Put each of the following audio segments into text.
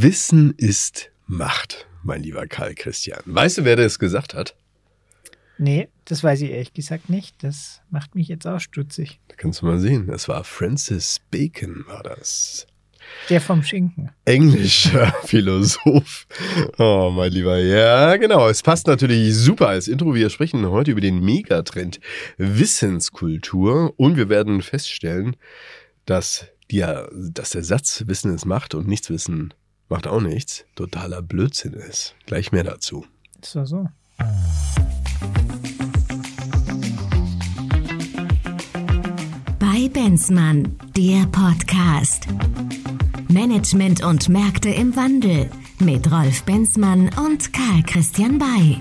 Wissen ist Macht, mein lieber Karl Christian. Weißt du, wer das gesagt hat? Nee, das weiß ich ehrlich gesagt nicht. Das macht mich jetzt auch stutzig. Da kannst du mal sehen. Das war Francis Bacon, war das. Der vom Schinken. Englischer Philosoph. Oh, mein Lieber. Ja, genau. Es passt natürlich super als Intro. Wir sprechen heute über den Megatrend Wissenskultur und wir werden feststellen, dass, die, dass der Satz Wissen ist Macht und nichts Wissen macht auch nichts totaler Blödsinn ist. Gleich mehr dazu. Das war so. Bei Benzmann, der Podcast. Management und Märkte im Wandel mit Rolf Benzmann und Karl Christian Bay.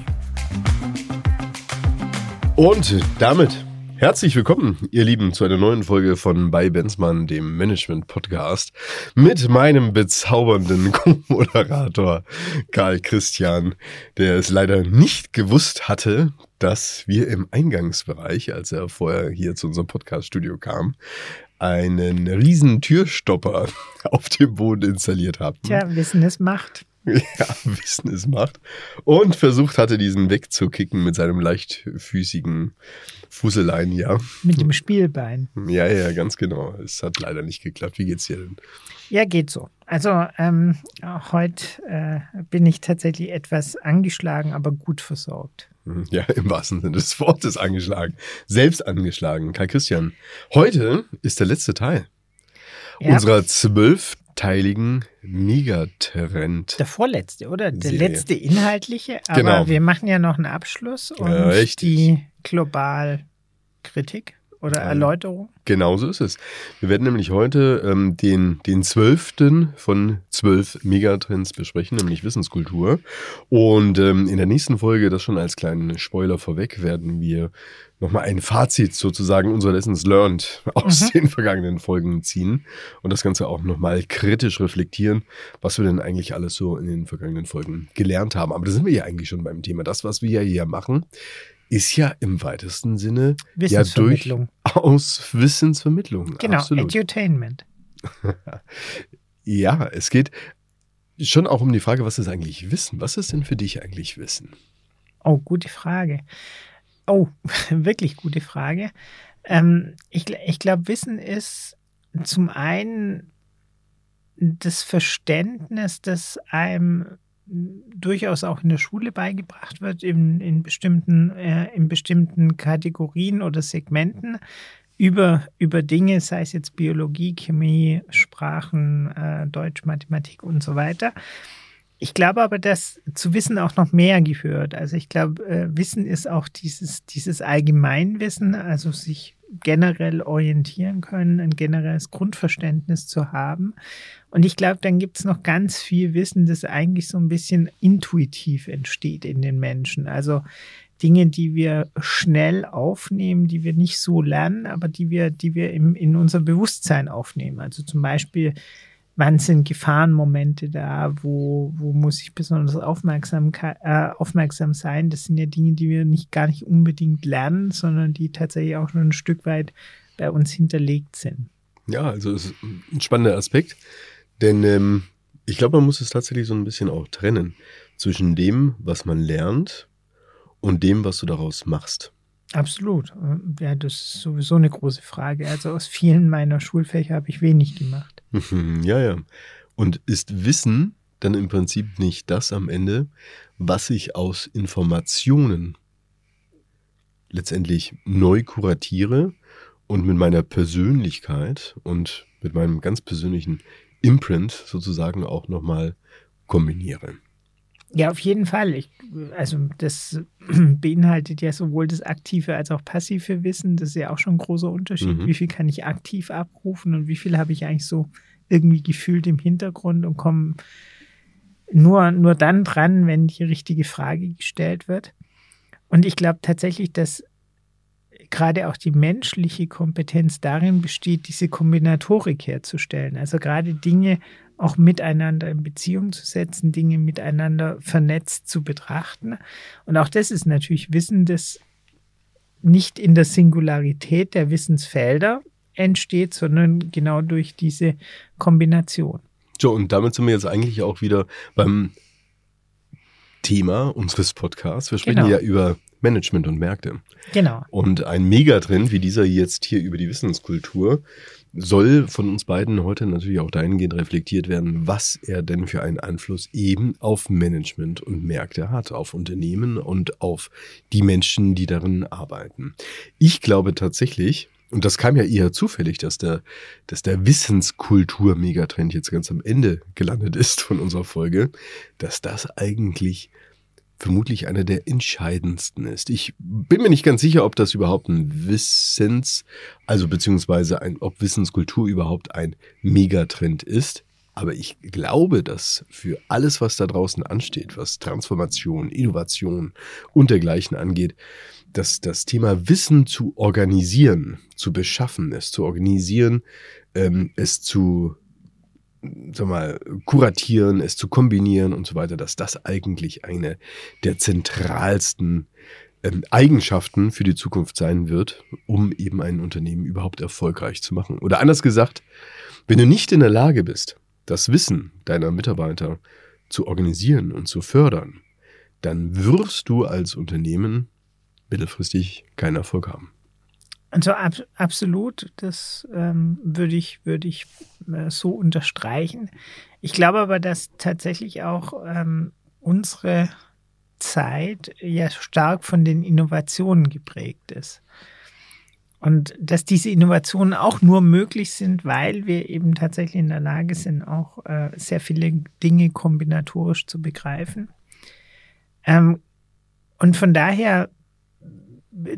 Und damit Herzlich willkommen, ihr Lieben, zu einer neuen Folge von Bei Benzmann, dem Management-Podcast, mit meinem bezaubernden Co-Moderator Karl Christian, der es leider nicht gewusst hatte, dass wir im Eingangsbereich, als er vorher hier zu unserem Podcast-Studio kam, einen riesen Türstopper auf dem Boden installiert haben. Tja, Wissen ist Macht. Ja, Wissen ist Macht. Und versucht hatte, diesen wegzukicken mit seinem leichtfüßigen Fußelein, ja. Mit dem Spielbein. Ja, ja, ganz genau. Es hat leider nicht geklappt. Wie geht's dir denn? Ja, geht so. Also ähm, heute äh, bin ich tatsächlich etwas angeschlagen, aber gut versorgt. Mhm, ja, im wahrsten Sinne des Wortes angeschlagen. Selbst angeschlagen. Kai Christian, heute ist der letzte Teil ja. unserer zwölfteiligen Megatrend. Der vorletzte, oder? Der Serie. letzte inhaltliche. Aber genau. wir machen ja noch einen Abschluss und ja, die Globalkritik oder Erläuterung? Genau so ist es. Wir werden nämlich heute ähm, den, den zwölften von zwölf Megatrends besprechen, nämlich Wissenskultur. Und ähm, in der nächsten Folge, das schon als kleinen Spoiler vorweg, werden wir nochmal ein Fazit sozusagen unserer Lessons Learned aus mhm. den vergangenen Folgen ziehen und das Ganze auch nochmal kritisch reflektieren, was wir denn eigentlich alles so in den vergangenen Folgen gelernt haben. Aber da sind wir ja eigentlich schon beim Thema. Das, was wir ja hier machen, ist ja im weitesten Sinne. Ja durchaus Wissensvermittlung. Genau, Absolut. Edutainment. ja, es geht schon auch um die Frage, was ist eigentlich Wissen? Was ist denn für dich eigentlich Wissen? Oh, gute Frage. Oh, wirklich gute Frage. Ähm, ich ich glaube, Wissen ist zum einen das Verständnis, das einem durchaus auch in der Schule beigebracht wird, in, in, bestimmten, äh, in bestimmten Kategorien oder Segmenten über, über Dinge, sei es jetzt Biologie, Chemie, Sprachen, äh, Deutsch, Mathematik und so weiter. Ich glaube aber, dass zu Wissen auch noch mehr gehört. Also ich glaube, äh, Wissen ist auch dieses, dieses Allgemeinwissen, also sich generell orientieren können, ein generelles Grundverständnis zu haben. Und ich glaube, dann gibt es noch ganz viel Wissen, das eigentlich so ein bisschen intuitiv entsteht in den Menschen. Also Dinge, die wir schnell aufnehmen, die wir nicht so lernen, aber die wir, die wir im, in unser Bewusstsein aufnehmen. Also zum Beispiel, wann sind Gefahrenmomente da, wo, wo muss ich besonders aufmerksam, äh, aufmerksam sein. Das sind ja Dinge, die wir nicht gar nicht unbedingt lernen, sondern die tatsächlich auch schon ein Stück weit bei uns hinterlegt sind. Ja, also es ist ein spannender Aspekt. Denn ähm, ich glaube, man muss es tatsächlich so ein bisschen auch trennen zwischen dem, was man lernt und dem, was du daraus machst. Absolut. Ja, das ist sowieso eine große Frage. Also aus vielen meiner Schulfächer habe ich wenig gemacht. ja, ja. Und ist Wissen dann im Prinzip nicht das am Ende, was ich aus Informationen letztendlich neu kuratiere und mit meiner Persönlichkeit und mit meinem ganz persönlichen Imprint sozusagen auch nochmal kombiniere. Ja, auf jeden Fall. Ich, also das beinhaltet ja sowohl das aktive als auch passive Wissen. Das ist ja auch schon ein großer Unterschied. Mhm. Wie viel kann ich aktiv abrufen und wie viel habe ich eigentlich so irgendwie gefühlt im Hintergrund und komme nur, nur dann dran, wenn die richtige Frage gestellt wird. Und ich glaube tatsächlich, dass gerade auch die menschliche Kompetenz darin besteht, diese Kombinatorik herzustellen. Also gerade Dinge auch miteinander in Beziehung zu setzen, Dinge miteinander vernetzt zu betrachten. Und auch das ist natürlich Wissen, das nicht in der Singularität der Wissensfelder entsteht, sondern genau durch diese Kombination. So, und damit sind wir jetzt eigentlich auch wieder beim Thema unseres Podcasts. Wir sprechen Genau. ja über Management und Märkte. Genau. Und ein Megatrend wie dieser jetzt hier über die Wissenskultur soll von uns beiden heute natürlich auch dahingehend reflektiert werden, was er denn für einen Einfluss eben auf Management und Märkte hat, auf Unternehmen und auf die Menschen, die darin arbeiten. Ich glaube tatsächlich, und das kam ja eher zufällig, dass der, dass der Wissenskultur-Megatrend jetzt ganz am Ende gelandet ist von unserer Folge, dass das eigentlich vermutlich einer der entscheidendsten ist. Ich bin mir nicht ganz sicher, ob das überhaupt ein Wissens, also beziehungsweise ein, ob Wissenskultur überhaupt ein Megatrend ist. Aber ich glaube, dass für alles, was da draußen ansteht, was Transformation, Innovation und dergleichen angeht, dass das Thema Wissen zu organisieren, zu beschaffen, es zu organisieren, ähm, es zu sag mal, kuratieren, es zu kombinieren und so weiter, dass das eigentlich eine der zentralsten ähm, Eigenschaften für die Zukunft sein wird, um eben ein Unternehmen überhaupt erfolgreich zu machen. Oder anders gesagt, wenn du nicht in der Lage bist, das Wissen deiner Mitarbeiter zu organisieren und zu fördern, dann wirst du als Unternehmen mittelfristig keinen Erfolg haben. Also ab, absolut, das ähm, würde ich, würde ich äh, so unterstreichen. Ich glaube aber, dass tatsächlich auch ähm, unsere Zeit ja stark von den Innovationen geprägt ist. Und dass diese Innovationen auch nur möglich sind, weil wir eben tatsächlich in der Lage sind, auch äh, sehr viele Dinge kombinatorisch zu begreifen. Ähm, und von daher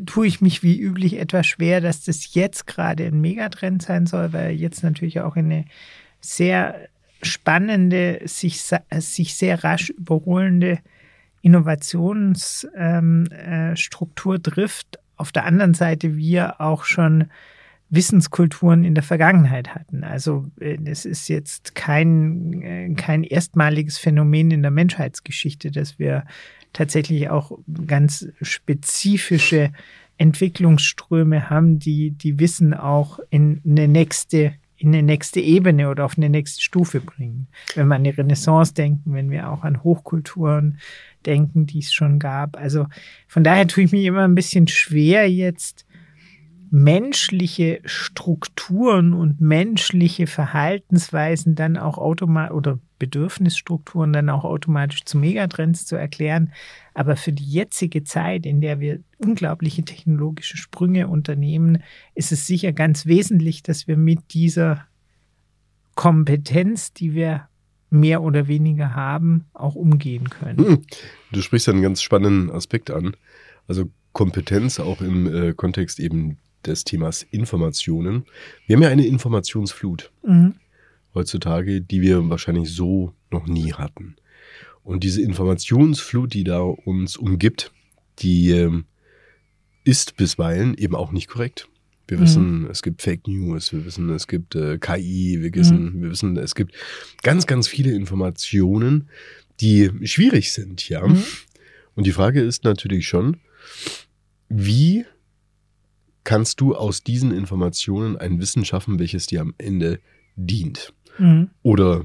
tue ich mich wie üblich etwas schwer, dass das jetzt gerade ein Megatrend sein soll, weil jetzt natürlich auch eine sehr spannende, sich, sich sehr rasch überholende Innovationsstruktur ähm, äh, trifft. Auf der anderen Seite wir auch schon Wissenskulturen in der Vergangenheit hatten. Also es ist jetzt kein, äh, kein erstmaliges Phänomen in der Menschheitsgeschichte, dass wir tatsächlich auch ganz spezifische Entwicklungsströme haben, die, die Wissen auch in eine nächste in eine nächste Ebene oder auf eine nächste Stufe bringen. Wenn wir an die Renaissance denken, wenn wir auch an Hochkulturen denken, die es schon gab. Also von daher tue ich mich immer ein bisschen schwer, jetzt menschliche Strukturen und menschliche Verhaltensweisen dann auch automatisch oder Bedürfnisstrukturen dann auch automatisch zu Megatrends zu erklären. Aber für die jetzige Zeit, in der wir unglaubliche technologische Sprünge unternehmen, ist es sicher ganz wesentlich, dass wir mit dieser Kompetenz, die wir mehr oder weniger haben, auch umgehen können. Du sprichst einen ganz spannenden Aspekt an. Also Kompetenz auch im äh, Kontext eben des Themas Informationen. Wir haben ja eine Informationsflut Mhm. Heutzutage, die wir wahrscheinlich so noch nie hatten. Und diese Informationsflut, die da uns umgibt, die ähm, ist bisweilen eben auch nicht korrekt. Wir Mhm. wissen, es gibt Fake News, wir wissen, es gibt äh, KI, wir wissen, wir wissen, es gibt ganz, ganz viele Informationen, die schwierig sind, ja. Mhm. Und die Frage ist natürlich schon, wie kannst du aus diesen Informationen ein Wissen schaffen, welches dir am Ende dient? Mhm. Oder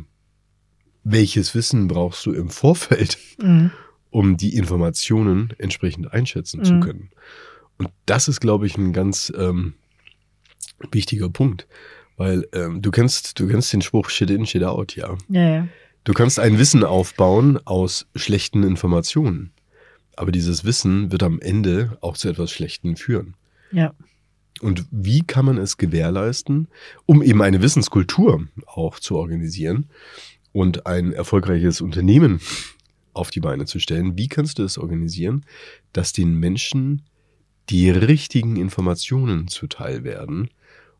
welches Wissen brauchst du im Vorfeld, Mhm. um die Informationen entsprechend einschätzen zu Mhm. können? Und das ist, glaube ich, ein ganz ähm, wichtiger Punkt. Weil ähm, du kennst, du kennst den Spruch Shit in, Shit out, ja. Ja, ja. Du kannst ein Wissen aufbauen aus schlechten Informationen. Aber dieses Wissen wird am Ende auch zu etwas Schlechten führen. Ja. Und wie kann man es gewährleisten, um eben eine Wissenskultur auch zu organisieren und ein erfolgreiches Unternehmen auf die Beine zu stellen? Wie kannst du es organisieren, dass den Menschen die richtigen Informationen zuteil werden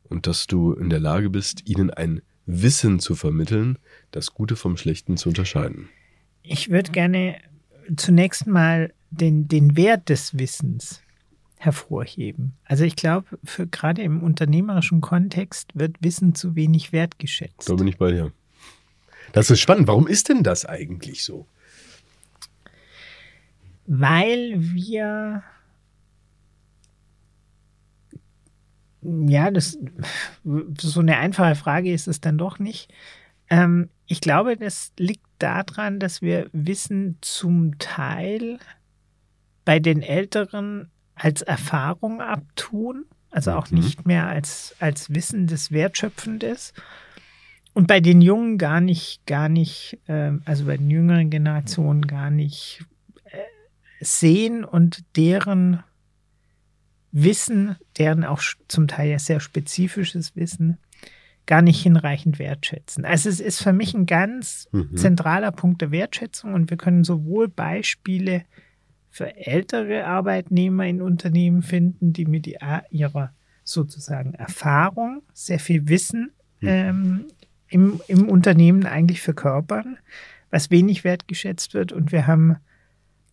und dass du in der Lage bist, ihnen ein Wissen zu vermitteln, das Gute vom Schlechten zu unterscheiden? Ich würde gerne zunächst mal den, den Wert des Wissens hervorheben. Also ich glaube, für gerade im unternehmerischen Kontext wird Wissen zu wenig wertgeschätzt. Da bin ich bei dir. Das ist spannend. Warum ist denn das eigentlich so? Weil wir ja, das so eine einfache Frage ist es dann doch nicht. Ähm, ich glaube, das liegt daran, dass wir Wissen zum Teil bei den Älteren als Erfahrung abtun, also auch Mhm. nicht mehr als, als Wissen, das wertschöpfend ist. Und bei den Jungen gar nicht, gar nicht, ähm, also bei den jüngeren Generationen gar nicht äh, sehen und deren Wissen, deren auch zum Teil ja sehr spezifisches Wissen, gar nicht hinreichend wertschätzen. Also es ist für mich ein ganz Mhm. zentraler Punkt der Wertschätzung und wir können sowohl Beispiele für ältere Arbeitnehmer in Unternehmen finden, die mit ihrer sozusagen Erfahrung sehr viel Wissen ähm, im, im Unternehmen eigentlich verkörpern, was wenig wertgeschätzt wird. Und wir haben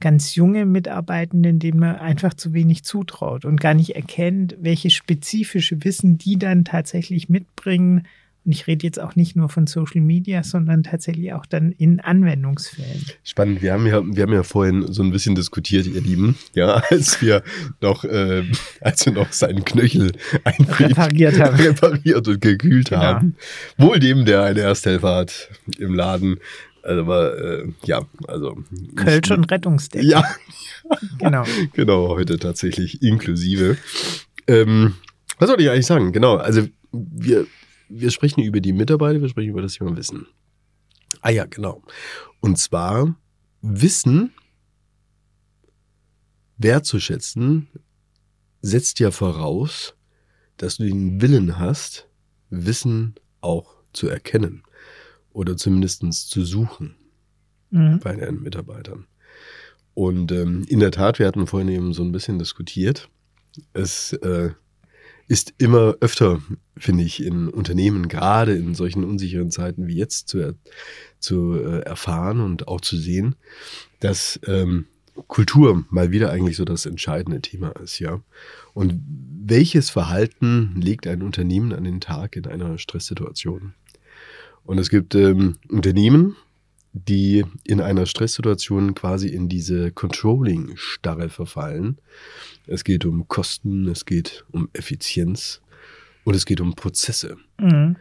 ganz junge Mitarbeitenden, denen man einfach zu wenig zutraut und gar nicht erkennt, welches spezifische Wissen die dann tatsächlich mitbringen. Und ich rede jetzt auch nicht nur von Social Media, sondern tatsächlich auch dann in Anwendungsfällen. Spannend. Wir haben ja, wir haben ja vorhin so ein bisschen diskutiert, ihr Lieben, ja, als wir noch, äh, als wir noch seinen Knöchel Repariert haben. repariert und gekühlt Genau. haben. Wohl dem, der eine Ersthelfer hat im Laden. Also, aber, äh, ja, also. Kölsch und Rettungsdeck. Ja, Genau. genau, heute tatsächlich inklusive. Ähm, was soll ich eigentlich sagen? Genau, also wir, wir sprechen über die Mitarbeiter, wir sprechen über das Thema Wissen. Ah ja, genau. Und zwar Wissen wertzuschätzen setzt ja voraus, dass du den Willen hast, Wissen auch zu erkennen oder zumindest zu suchen Mhm. bei deinen Mitarbeitern. Und ähm, in der Tat, wir hatten vorhin eben so ein bisschen diskutiert. Es äh, ist immer öfter, finde ich, in Unternehmen, gerade in solchen unsicheren Zeiten wie jetzt, zu, zu äh, erfahren und auch zu sehen, dass ähm, Kultur mal wieder eigentlich so das entscheidende Thema ist, ja. Und welches Verhalten legt ein Unternehmen an den Tag in einer Stresssituation? Und es gibt ähm, Unternehmen, die in einer Stresssituation quasi in diese Controlling-Starre verfallen. Es geht um Kosten, es geht um Effizienz und es geht um Prozesse. Mhm.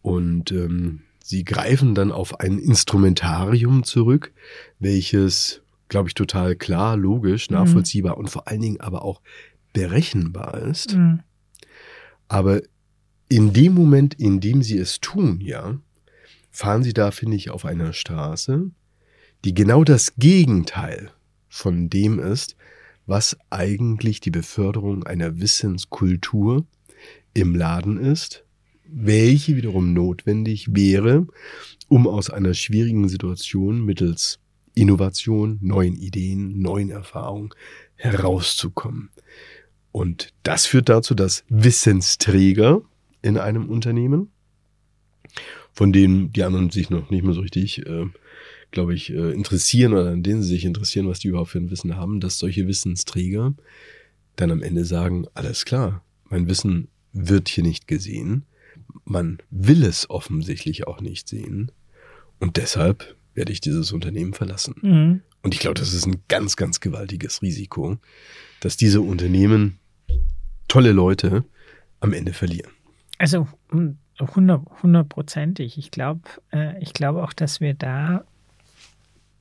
Und ähm, sie greifen dann auf ein Instrumentarium zurück, welches, glaube ich, total klar, logisch, Mhm. nachvollziehbar und vor allen Dingen aber auch berechenbar ist. Mhm. Aber in dem Moment, in dem sie es tun, ja, fahren sie da, finde ich, auf einer Straße, die genau das Gegenteil von dem ist, was eigentlich die Beförderung einer Wissenskultur im Laden ist, welche wiederum notwendig wäre, um aus einer schwierigen Situation mittels Innovation, neuen Ideen, neuen Erfahrungen herauszukommen. Und das führt dazu, dass Wissensträger in einem Unternehmen, von denen die anderen sich noch nicht mehr so richtig, äh, glaube ich, äh, interessieren oder an denen sie sich interessieren, was die überhaupt für ein Wissen haben, dass solche Wissensträger dann am Ende sagen, alles klar, mein Wissen wird hier nicht gesehen, man will es offensichtlich auch nicht sehen und deshalb werde ich dieses Unternehmen verlassen. Mhm. Und ich glaube, das ist ein ganz, ganz gewaltiges Risiko, dass diese Unternehmen tolle Leute am Ende verlieren. Also 100 hundertprozentig. Ich glaube, äh, ich glaube auch, dass wir da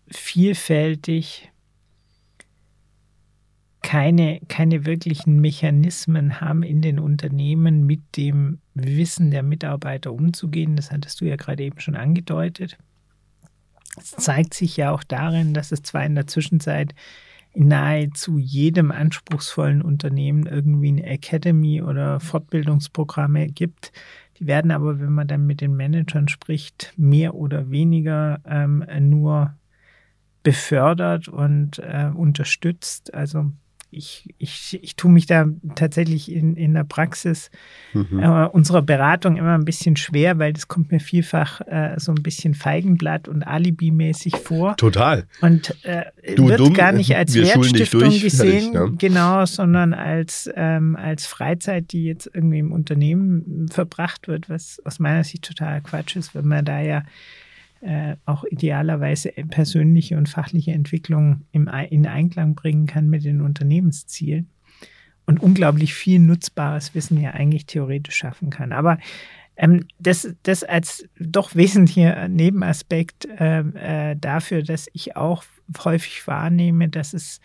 vielfältig keine, keine wirklichen Mechanismen haben in den Unternehmen, mit dem Wissen der Mitarbeiter umzugehen. Das hattest du ja gerade eben schon angedeutet. Es zeigt sich ja auch darin, dass es zwar in der Zwischenzeit in nahezu jedem anspruchsvollen Unternehmen irgendwie eine Academy oder Fortbildungsprogramme gibt. Die werden aber, wenn man dann mit den Managern spricht, mehr oder weniger ähm, nur befördert und äh, unterstützt. Also ich, ich, ich tue mich da tatsächlich in, in der Praxis Mhm. äh, unserer Beratung immer ein bisschen schwer, weil das kommt mir vielfach äh, so ein bisschen Feigenblatt und Alibi-mäßig vor. Total. Und äh, Du wird dumm, gar nicht als Wertstiftung durch, gesehen, fertig, ja. genau, sondern als, ähm, als Freizeit, die jetzt irgendwie im Unternehmen verbracht wird, was aus meiner Sicht total Quatsch ist, wenn man da ja äh, auch idealerweise persönliche und fachliche Entwicklung im, in Einklang bringen kann mit den Unternehmenszielen und unglaublich viel nutzbares Wissen ja eigentlich theoretisch schaffen kann. Aber Ähm, das, das als doch wesentlicher Nebenaspekt ähm, äh, dafür, dass ich auch häufig wahrnehme, dass es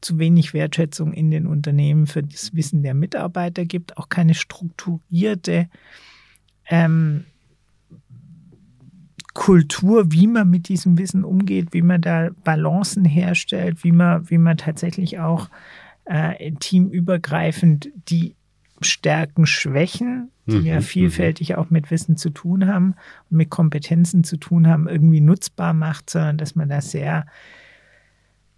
zu wenig Wertschätzung in den Unternehmen für das Wissen der Mitarbeiter gibt, auch keine strukturierte ähm, Kultur, wie man mit diesem Wissen umgeht, wie man da Balancen herstellt, wie man, wie man tatsächlich auch äh, teamübergreifend die Stärken, Schwächen, die mhm, ja mhm. vielfältig auch mit Wissen zu tun haben und mit Kompetenzen zu tun haben, irgendwie nutzbar macht, sondern dass man da sehr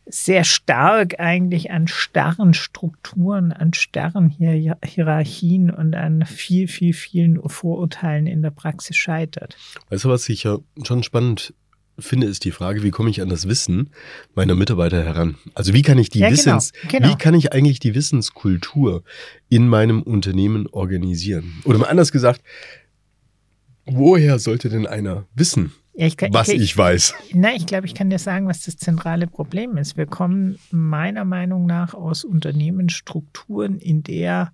sehr stark eigentlich an starren Strukturen, an starren Hier Hierarchien und an viel, viel, vielen Vorurteilen in der Praxis scheitert. Weißt du, was ich ja schon spannend finde, ist die Frage, wie komme ich an das Wissen meiner Mitarbeiter heran? Also wie kann ich die ja, genau, Wissens, genau, genau. wie kann ich eigentlich die Wissenskultur in meinem Unternehmen organisieren? Oder mal anders gesagt, woher sollte denn einer wissen, ja, ich kann, was ich, ich, weiß. Na, ich glaube, ich kann dir sagen, was das zentrale Problem ist. Wir kommen meiner Meinung nach aus Unternehmensstrukturen, in der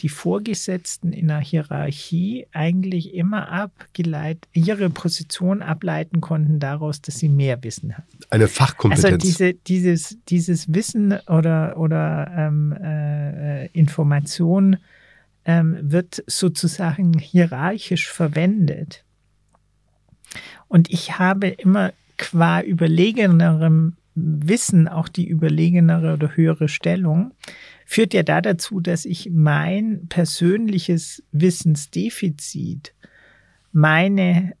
die Vorgesetzten in der Hierarchie eigentlich immer abgeleitet, ihre Position ableiten konnten daraus, dass sie mehr Wissen haben. Eine Fachkompetenz. Also diese, dieses, dieses Wissen oder, oder ähm, äh, Information ähm, wird sozusagen hierarchisch verwendet. Und ich habe immer qua überlegenerem Wissen auch die überlegenere oder höhere Stellung, führt ja da dazu, dass ich mein persönliches Wissensdefizit, meine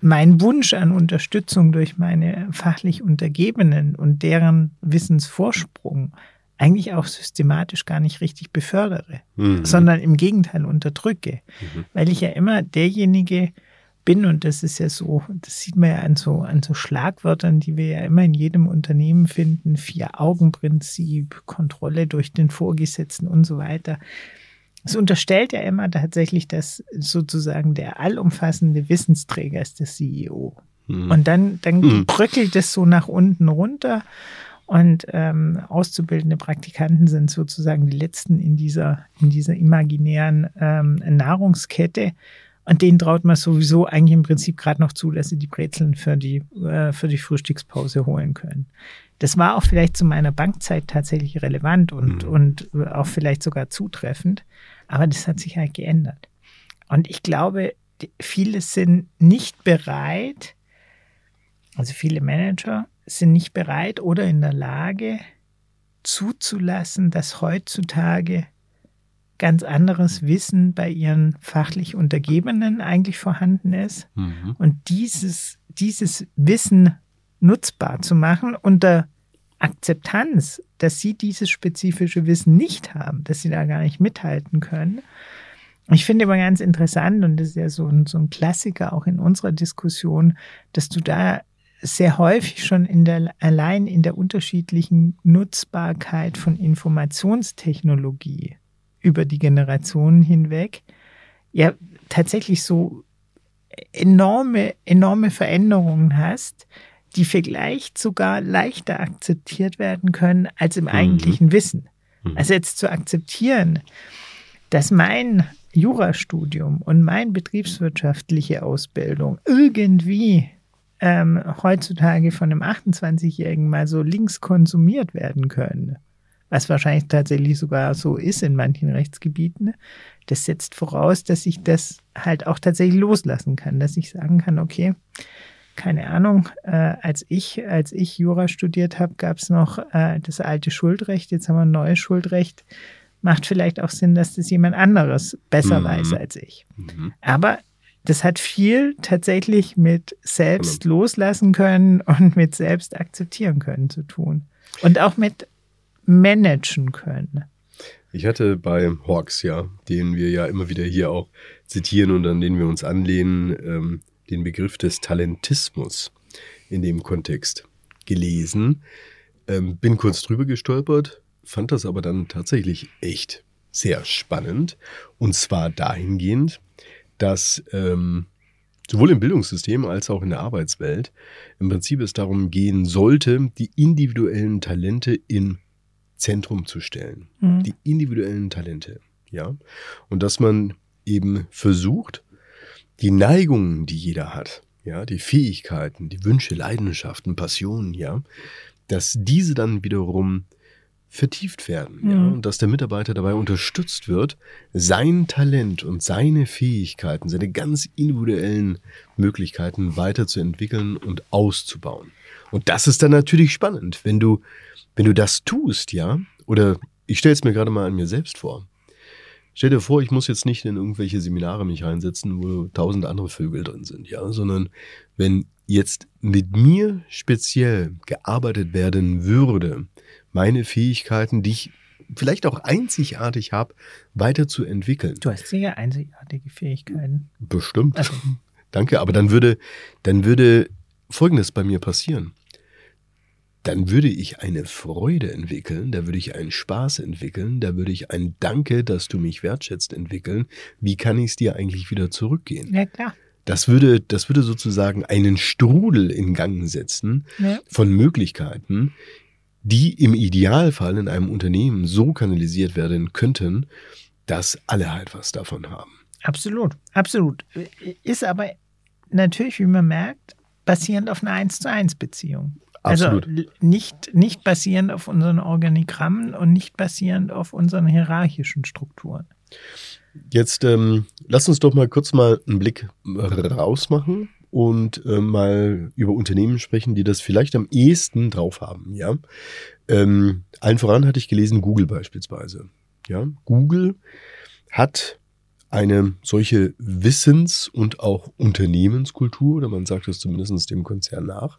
mein Wunsch an Unterstützung durch meine fachlich Untergebenen und deren Wissensvorsprung eigentlich auch systematisch gar nicht richtig befördere, mhm. sondern im Gegenteil unterdrücke, mhm. weil ich ja immer derjenige bin, und das ist ja so, das sieht man ja an so, an so Schlagwörtern, die wir ja immer in jedem Unternehmen finden, Vier-Augen-Prinzip, Kontrolle durch den Vorgesetzten und so weiter. Es unterstellt ja immer tatsächlich, dass sozusagen der allumfassende Wissensträger ist der CEO. Mhm. Und dann, dann mhm. bröckelt es so nach unten runter. Und ähm, auszubildende Praktikanten sind sozusagen die letzten in dieser, in dieser imaginären ähm, Nahrungskette. Und denen traut man sowieso eigentlich im Prinzip gerade noch zu, dass sie die Brezeln für die, äh, für die Frühstückspause holen können. Das war auch vielleicht zu meiner Bankzeit tatsächlich relevant und, mhm. und auch vielleicht sogar zutreffend. Aber das hat sich halt geändert. Und ich glaube, viele sind nicht bereit, also viele Manager sind nicht bereit oder in der Lage zuzulassen, dass heutzutage ganz anderes Wissen bei ihren fachlich Untergebenen eigentlich vorhanden ist. Mhm. Und dieses, dieses Wissen nutzbar zu machen unter Akzeptanz, dass sie dieses spezifische Wissen nicht haben, dass sie da gar nicht mithalten können. Ich finde immer ganz interessant, und das ist ja so ein, so ein Klassiker auch in unserer Diskussion, dass du da sehr häufig schon in der, allein in der unterschiedlichen Nutzbarkeit von Informationstechnologie über die Generationen hinweg ja tatsächlich so enorme, enorme Veränderungen hast, die vielleicht sogar leichter akzeptiert werden können als im mhm. eigentlichen Wissen. Mhm. Also jetzt zu akzeptieren, dass mein Jurastudium und meine betriebswirtschaftliche Ausbildung irgendwie ähm, heutzutage von einem 28-Jährigen mal so links konsumiert werden können, was wahrscheinlich tatsächlich sogar so ist in manchen Rechtsgebieten, das setzt voraus, dass ich das halt auch tatsächlich loslassen kann, dass ich sagen kann, okay, keine Ahnung, äh, als ich, als ich Jura studiert habe, gab es noch äh, das alte Schuldrecht, jetzt haben wir ein neues Schuldrecht. Macht vielleicht auch Sinn, dass das jemand anderes besser mhm. weiß als ich. Mhm. Aber das hat viel tatsächlich mit selbst loslassen können und mit selbst akzeptieren können zu tun. Und auch mit managen können. Ich hatte bei Hawks, ja, den wir ja immer wieder hier auch zitieren und an den wir uns anlehnen, ähm, den Begriff des Talentismus in dem Kontext gelesen. Ähm, bin kurz drüber gestolpert, fand das aber dann tatsächlich echt sehr spannend. Und zwar dahingehend, dass ähm, sowohl im Bildungssystem als auch in der Arbeitswelt im Prinzip es darum gehen sollte, die individuellen Talente im Zentrum zu stellen. Mhm. Die individuellen Talente, ja. Und dass man eben versucht, die Neigungen, die jeder hat, ja, die Fähigkeiten, die Wünsche, Leidenschaften, Passionen, ja, dass diese dann wiederum vertieft werden, mhm. ja, und dass der Mitarbeiter dabei unterstützt wird, sein Talent und seine Fähigkeiten, seine ganz individuellen Möglichkeiten weiterzuentwickeln und auszubauen. Und das ist dann natürlich spannend, wenn du, wenn du das tust, ja, oder ich stelle es mir gerade mal an mir selbst vor. Stell dir vor, ich muss jetzt nicht in irgendwelche Seminare mich reinsetzen, wo tausend andere Vögel drin sind, ja, sondern wenn jetzt mit mir speziell gearbeitet werden würde, meine Fähigkeiten, die ich vielleicht auch einzigartig habe, weiterzuentwickeln. Du hast sehr einzigartige Fähigkeiten. Bestimmt. Also. Danke, aber dann würde, dann würde Folgendes bei mir passieren. Dann würde ich eine Freude entwickeln, da würde ich einen Spaß entwickeln, da würde ich ein Danke, dass du mich wertschätzt entwickeln. Wie kann ich es dir eigentlich wieder zurückgehen? Ja, klar. Das würde, das würde sozusagen einen Strudel in Gang setzen ja. von Möglichkeiten, die im Idealfall in einem Unternehmen so kanalisiert werden könnten, dass alle halt was davon haben. Absolut, absolut. Ist aber natürlich, wie man merkt, basierend auf einer 1 zu 1 Beziehung. Also absolut. Also nicht, nicht basierend auf unseren Organigrammen und nicht basierend auf unseren hierarchischen Strukturen. Jetzt ähm, lass uns doch mal kurz mal einen Blick rausmachen und äh, mal über Unternehmen sprechen, die das vielleicht am ehesten drauf haben. Ja, ähm, allen voran hatte ich gelesen Google beispielsweise. Ja, Google hat eine solche Wissens- und auch Unternehmenskultur, oder man sagt es zumindest dem Konzern nach,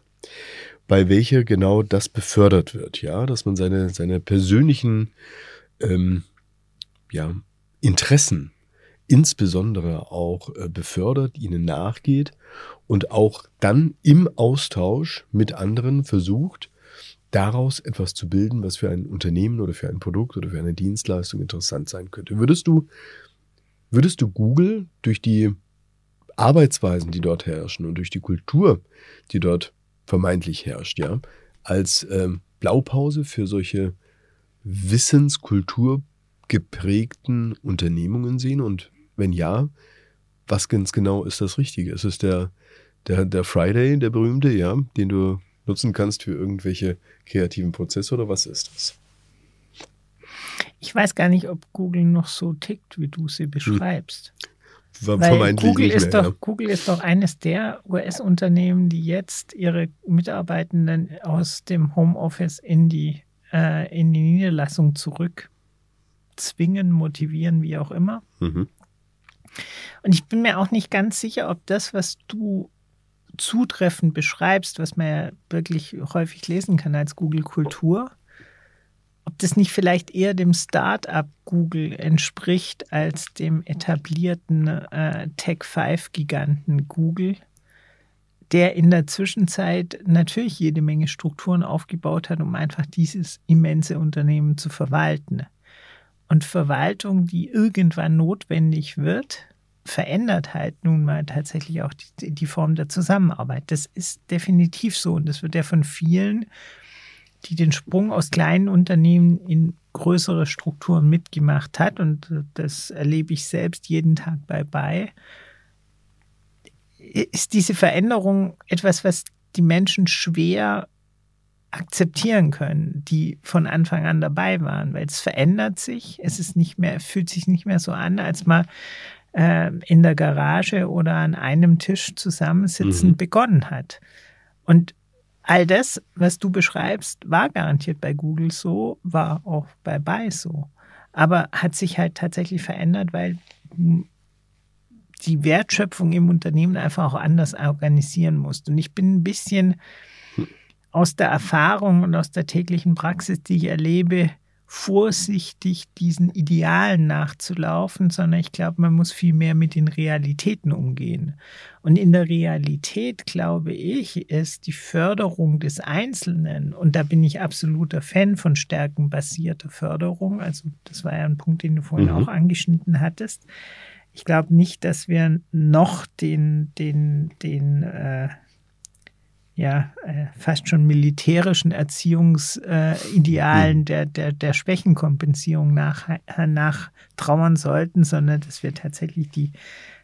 bei welcher genau das befördert wird, ja, dass man seine, seine persönlichen ähm, ja, Interessen insbesondere auch äh, befördert, ihnen nachgeht und auch dann im Austausch mit anderen versucht, daraus etwas zu bilden, was für ein Unternehmen oder für ein Produkt oder für eine Dienstleistung interessant sein könnte. Würdest du, würdest du Google durch die Arbeitsweisen, die dort herrschen und durch die Kultur, die dort vermeintlich herrscht, ja, als ähm, Blaupause für solche Wissenskultur geprägten Unternehmungen sehen und wenn ja, was ganz genau ist das Richtige? Ist es der, der, der Friday, der berühmte, ja, den du nutzen kannst für irgendwelche kreativen Prozesse oder was ist das? Ich weiß gar nicht, ob Google noch so tickt, wie du sie beschreibst. Weil Google, ist mehr, doch, ja. Google ist doch eines der US-Unternehmen, die jetzt ihre Mitarbeitenden aus dem Homeoffice in die, äh, in die Niederlassung zurück zwingen, motivieren, wie auch immer. Mhm. Und ich bin mir auch nicht ganz sicher, ob das, was du zutreffend beschreibst, was man ja wirklich häufig lesen kann als Google-Kultur, ob das nicht vielleicht eher dem Start-up Google entspricht als dem etablierten äh, Tech-5-Giganten Google, der in der Zwischenzeit natürlich jede Menge Strukturen aufgebaut hat, um einfach dieses immense Unternehmen zu verwalten. Und Verwaltung, die irgendwann notwendig wird, verändert halt nun mal tatsächlich auch die, die Form der Zusammenarbeit. Das ist definitiv so. Und das wird ja von vielen, die den Sprung aus kleinen Unternehmen in größere Strukturen mitgemacht hat, und das erlebe ich selbst jeden Tag bei bei, ist diese Veränderung etwas, was die Menschen schwer akzeptieren können, die von Anfang an dabei waren, weil es verändert sich, es ist nicht mehr, fühlt sich nicht mehr so an, als mal äh, in der Garage oder an einem Tisch zusammensitzen mhm. begonnen hat. Und all das, was du beschreibst, war garantiert bei Google so, war auch bei Buy so. Aber hat sich halt tatsächlich verändert, weil die Wertschöpfung im Unternehmen einfach auch anders organisieren musst. Und ich bin ein bisschen aus der Erfahrung und aus der täglichen Praxis, die ich erlebe, vorsichtig diesen Idealen nachzulaufen, sondern ich glaube, man muss viel mehr mit den Realitäten umgehen. Und in der Realität, glaube ich, ist die Förderung des Einzelnen, und da bin ich absoluter Fan von stärkenbasierter Förderung, also das war ja ein Punkt, den du vorhin mhm. auch angeschnitten hattest. Ich glaube nicht, dass wir noch den, den, den äh, ja, äh, fast schon militärischen Erziehungsidealen äh, der, der, der Schwächenkompensierung nach, nach trauern sollten, sondern dass wir tatsächlich die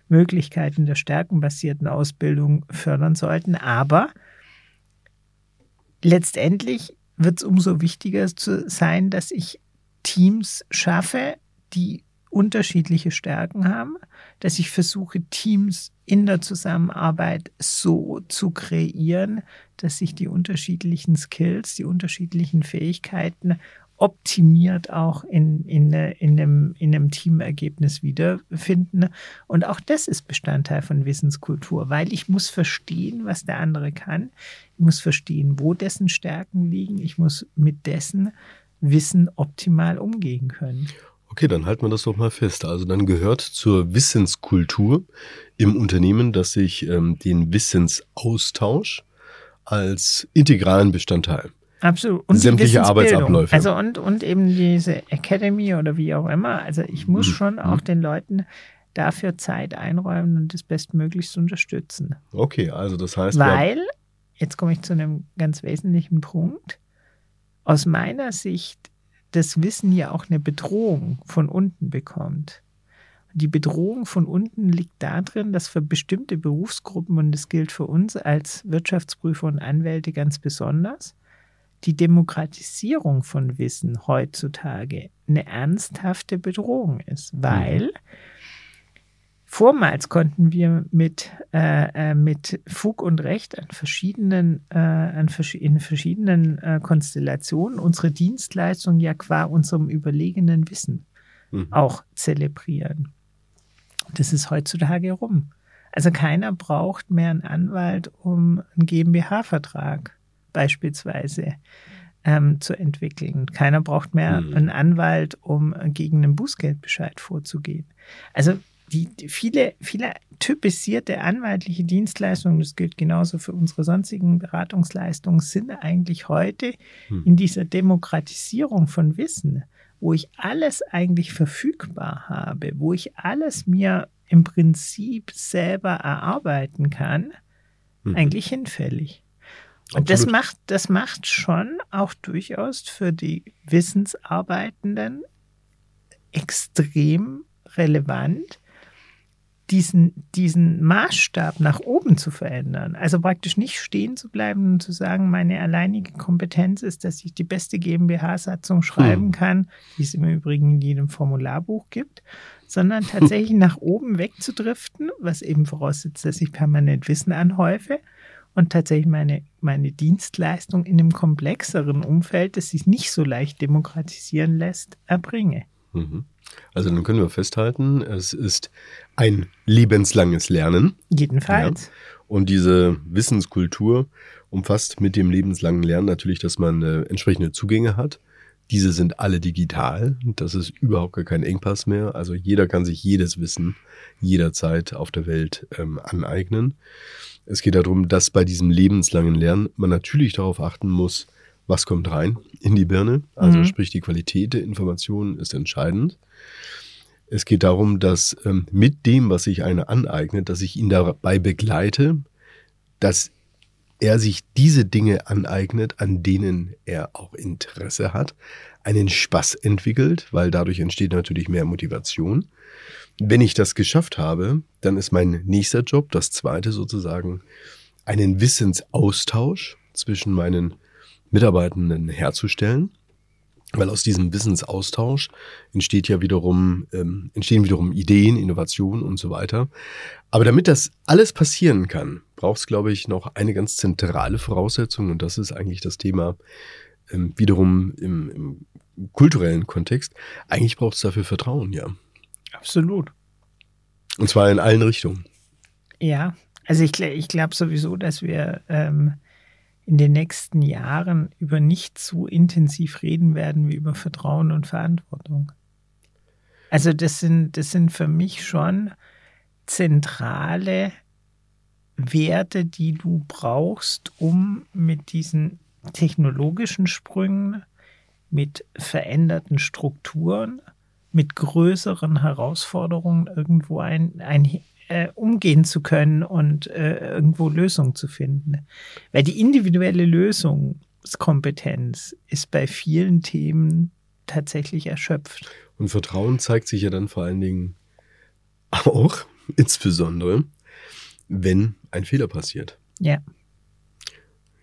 Möglichkeiten der stärkenbasierten Ausbildung fördern sollten. Aber letztendlich wird es umso wichtiger zu sein, dass ich Teams schaffe, die unterschiedliche Stärken haben, dass ich versuche, Teams in der Zusammenarbeit so zu kreieren, dass sich die unterschiedlichen Skills, die unterschiedlichen Fähigkeiten optimiert auch in, in, in, einem, in einem Teamergebnis wiederfinden. Und auch das ist Bestandteil von Wissenskultur, weil ich muss verstehen, was der andere kann. Ich muss verstehen, wo dessen Stärken liegen. Ich muss mit dessen Wissen optimal umgehen können. Okay, dann halten wir das doch mal fest. Also dann gehört zur Wissenskultur im Unternehmen, dass ich ähm, den Wissensaustausch als integralen Bestandteil Absolut. Und sämtliche Arbeitsabläufe. Also und, und eben diese Academy oder wie auch immer. Also ich muss mhm. schon auch mhm. den Leuten dafür Zeit einräumen und das bestmöglichst unterstützen. Okay, also das heißt. Weil, jetzt komme ich zu einem ganz wesentlichen Punkt. Aus meiner Sicht das Wissen ja auch eine Bedrohung von unten bekommt. Die Bedrohung von unten liegt darin, dass für bestimmte Berufsgruppen, und das gilt für uns als Wirtschaftsprüfer und Anwälte ganz besonders, die Demokratisierung von Wissen heutzutage eine ernsthafte Bedrohung ist, weil mhm. Vormals konnten wir mit, äh, äh, mit Fug und Recht an verschiedenen, äh, an vers in verschiedenen äh, Konstellationen unsere Dienstleistung ja qua unserem überlegenen Wissen mhm. auch zelebrieren. Das ist heutzutage rum. Also keiner braucht mehr einen Anwalt, um einen GmbH-Vertrag beispielsweise ähm, zu entwickeln. Keiner braucht mehr mhm. einen Anwalt, um gegen einen Bußgeldbescheid vorzugehen. Also die, die viele, viele typisierte anwaltliche Dienstleistungen, das gilt genauso für unsere sonstigen Beratungsleistungen, sind eigentlich heute hm. in dieser Demokratisierung von Wissen, wo ich alles eigentlich verfügbar habe, wo ich alles mir im Prinzip selber erarbeiten kann, hm. eigentlich hinfällig. Und das macht, das macht schon auch durchaus für die Wissensarbeitenden extrem relevant, diesen, diesen Maßstab nach oben zu verändern. Also praktisch nicht stehen zu bleiben und zu sagen, meine alleinige Kompetenz ist, dass ich die beste GmbH-Satzung schreiben hm. kann, die es im Übrigen in jedem Formularbuch gibt, sondern tatsächlich nach oben wegzudriften, was eben voraussetzt, dass ich permanent Wissen anhäufe und tatsächlich meine, meine Dienstleistung in einem komplexeren Umfeld, das sich nicht so leicht demokratisieren lässt, erbringe. Mhm. Also dann können wir festhalten, es ist ein lebenslanges Lernen. Jedenfalls. Ja. Und diese Wissenskultur umfasst mit dem lebenslangen Lernen natürlich, dass man äh, entsprechende Zugänge hat. Diese sind alle digital. Das ist überhaupt gar kein Engpass mehr. Also jeder kann sich jedes Wissen jederzeit auf der Welt ähm, aneignen. Es geht darum, dass bei diesem lebenslangen Lernen man natürlich darauf achten muss, was kommt rein in die Birne. Also mhm. sprich, die Qualität der Informationen ist entscheidend. Es geht darum, dass ähm, mit dem, was sich einer aneignet, dass ich ihn dabei begleite, dass er sich diese Dinge aneignet, an denen er auch Interesse hat, einen Spaß entwickelt, weil dadurch entsteht natürlich mehr Motivation. Wenn ich das geschafft habe, dann ist mein nächster Job, das zweite sozusagen, einen Wissensaustausch zwischen meinen Mitarbeitenden herzustellen. Weil aus diesem Wissensaustausch entsteht ja wiederum, ähm, entstehen wiederum Ideen, Innovationen und so weiter. Aber damit das alles passieren kann, braucht es, glaube ich, noch eine ganz zentrale Voraussetzung und das ist eigentlich das Thema ähm, wiederum im, im kulturellen Kontext. Eigentlich braucht es dafür Vertrauen, ja. Absolut. Und zwar in allen Richtungen. Ja, also ich, ich glaube sowieso, dass wir ähm, in den nächsten Jahren über nicht so intensiv reden werden wie über Vertrauen und Verantwortung. Also das sind, das sind für mich schon zentrale Werte, die du brauchst, um mit diesen technologischen Sprüngen, mit veränderten Strukturen, mit größeren Herausforderungen irgendwo ein, ein, äh, umgehen zu können und äh, irgendwo Lösungen zu finden. Weil die individuelle Lösungskompetenz ist bei vielen Themen tatsächlich erschöpft. Und Vertrauen zeigt sich ja dann vor allen Dingen auch, insbesondere, wenn ein Fehler passiert. Ja.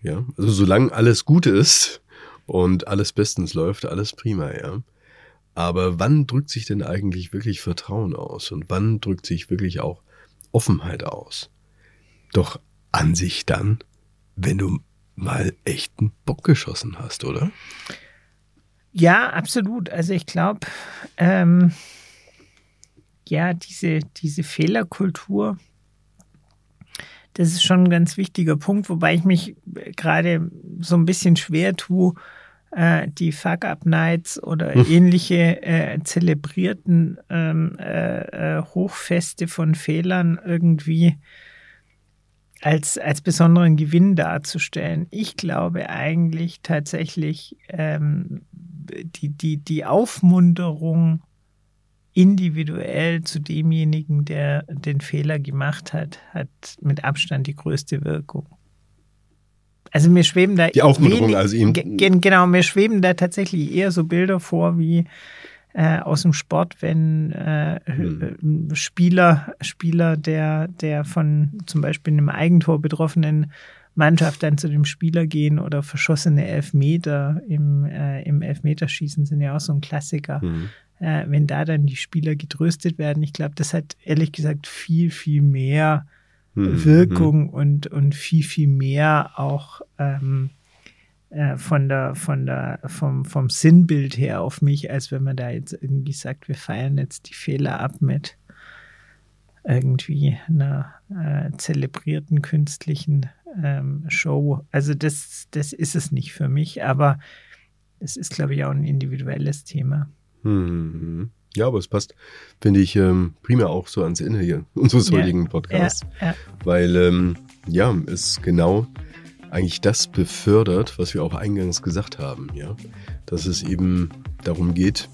Ja, also solange alles gut ist und alles bestens läuft, alles prima, ja. Aber wann drückt sich denn eigentlich wirklich Vertrauen aus und wann drückt sich wirklich auch Offenheit aus? Doch an sich dann, wenn du mal echten Bock geschossen hast, oder? Ja, absolut. Also ich glaube, ähm, ja, diese, diese Fehlerkultur, das ist schon ein ganz wichtiger Punkt, wobei ich mich gerade so ein bisschen schwer tue, äh, die Fuck-Up-Nights oder hm. ähnliche äh, zelebrierten ähm, äh, äh, Hochfeste von Fehlern irgendwie als, als besonderen Gewinn darzustellen. Ich glaube eigentlich tatsächlich, ähm, die, die, die Aufmunterung individuell zu demjenigen, der den Fehler gemacht hat, hat mit Abstand die größte Wirkung. Also mir schweben da die Aufmunterung, wenig, also ihm genau, mir schweben da tatsächlich eher so Bilder vor wie äh, aus dem Sport, wenn äh, hm. Spieler, Spieler der, der von zum Beispiel einem Eigentor betroffenen Mannschaft dann zu dem Spieler gehen oder verschossene Elfmeter im, äh, im Elfmeterschießen sind ja auch so ein Klassiker. Mhm. Äh, wenn da dann die Spieler getröstet werden, ich glaube, das hat ehrlich gesagt viel, viel mehr mhm. Wirkung und, und viel, viel mehr auch ähm, äh, von der, von der, vom, vom Sinnbild her auf mich, als wenn man da jetzt irgendwie sagt, wir feiern jetzt die Fehler ab mit irgendwie einer äh, zelebrierten künstlichen ähm, Show. Also das, das ist es nicht für mich, aber es ist, glaube ich, auch ein individuelles Thema. Mhm. Ja, aber es passt, finde ich, ähm, primär auch so ans Ende hier unseres heutigen Podcasts. Ja, ja. Weil, ähm, ja, es genau eigentlich das befördert, was wir auch eingangs gesagt haben, ja. Dass es eben darum geht,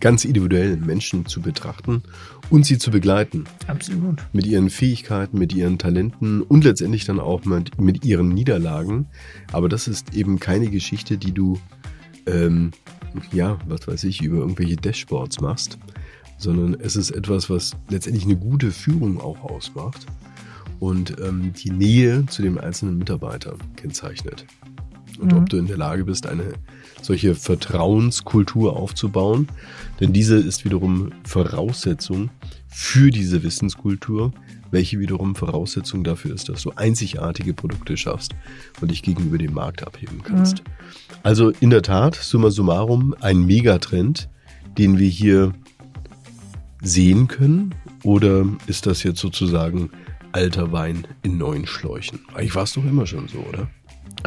ganz individuell Menschen zu betrachten und sie zu begleiten. Absolut. Mit ihren Fähigkeiten, mit ihren Talenten und letztendlich dann auch mit, mit ihren Niederlagen. Aber das ist eben keine Geschichte, die du, ähm, ja, was weiß ich, über irgendwelche Dashboards machst, sondern es ist etwas, was letztendlich eine gute Führung auch ausmacht und ähm, die Nähe zu dem einzelnen Mitarbeiter kennzeichnet. Und mhm. ob du in der Lage bist, eine solche Vertrauenskultur aufzubauen. Denn diese ist wiederum Voraussetzung für diese Wissenskultur, welche wiederum Voraussetzung dafür ist, dass du einzigartige Produkte schaffst und dich gegenüber dem Markt abheben kannst. Mhm. Also in der Tat, summa summarum, ein Megatrend, den wir hier sehen können? Oder ist das jetzt sozusagen alter Wein in neuen Schläuchen? Eigentlich war es doch immer schon so, oder?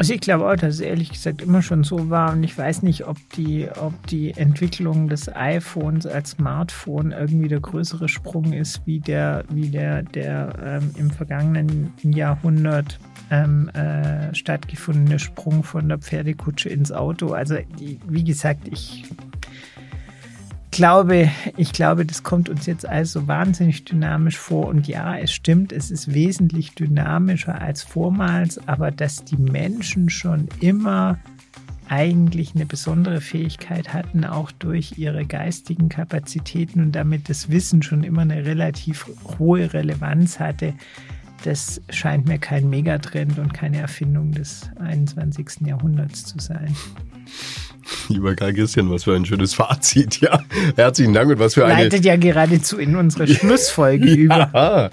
Also ich glaube auch, dass es ehrlich gesagt immer schon so war und ich weiß nicht, ob die, ob die Entwicklung des iPhones als Smartphone irgendwie der größere Sprung ist, wie der, wie der, der ähm, im vergangenen Jahrhundert ähm, äh, stattgefundene Sprung von der Pferdekutsche ins Auto. Also die, wie gesagt, ich glaube, ich glaube, das kommt uns jetzt also wahnsinnig dynamisch vor. Und ja, es stimmt, es ist wesentlich dynamischer als vormals, aber dass die Menschen schon immer eigentlich eine besondere Fähigkeit hatten, auch durch ihre geistigen Kapazitäten und damit das Wissen schon immer eine relativ hohe Relevanz hatte, das scheint mir kein Megatrend und keine Erfindung des 21. Jahrhunderts zu sein. Lieber Karl Christian, was für ein schönes Fazit, ja. Herzlichen Dank und was für eine. Leitet ja geradezu in unsere Schlussfolge ja. über.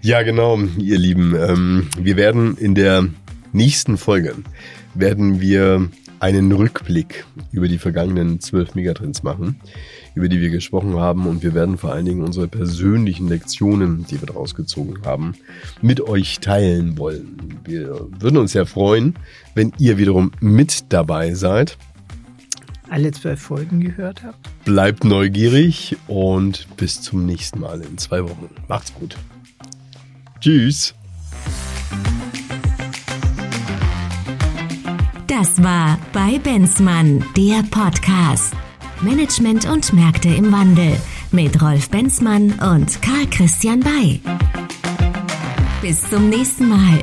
Ja, genau, ihr Lieben. Ähm, wir werden in der nächsten Folge werden wir einen Rückblick über die vergangenen zwölf Megatrends machen, über die wir gesprochen haben. Und wir werden vor allen Dingen unsere persönlichen Lektionen, die wir daraus gezogen haben, mit euch teilen wollen. Wir würden uns sehr freuen, wenn ihr wiederum mit dabei seid. Alle zwölf Folgen gehört habt. Bleibt neugierig und bis zum nächsten Mal in zwei Wochen. Macht's gut. Tschüss. Das war bei Benzmann, der Podcast. Management und Märkte im Wandel mit Rolf Benzmann und Karl Christian Bay. Bis zum nächsten Mal.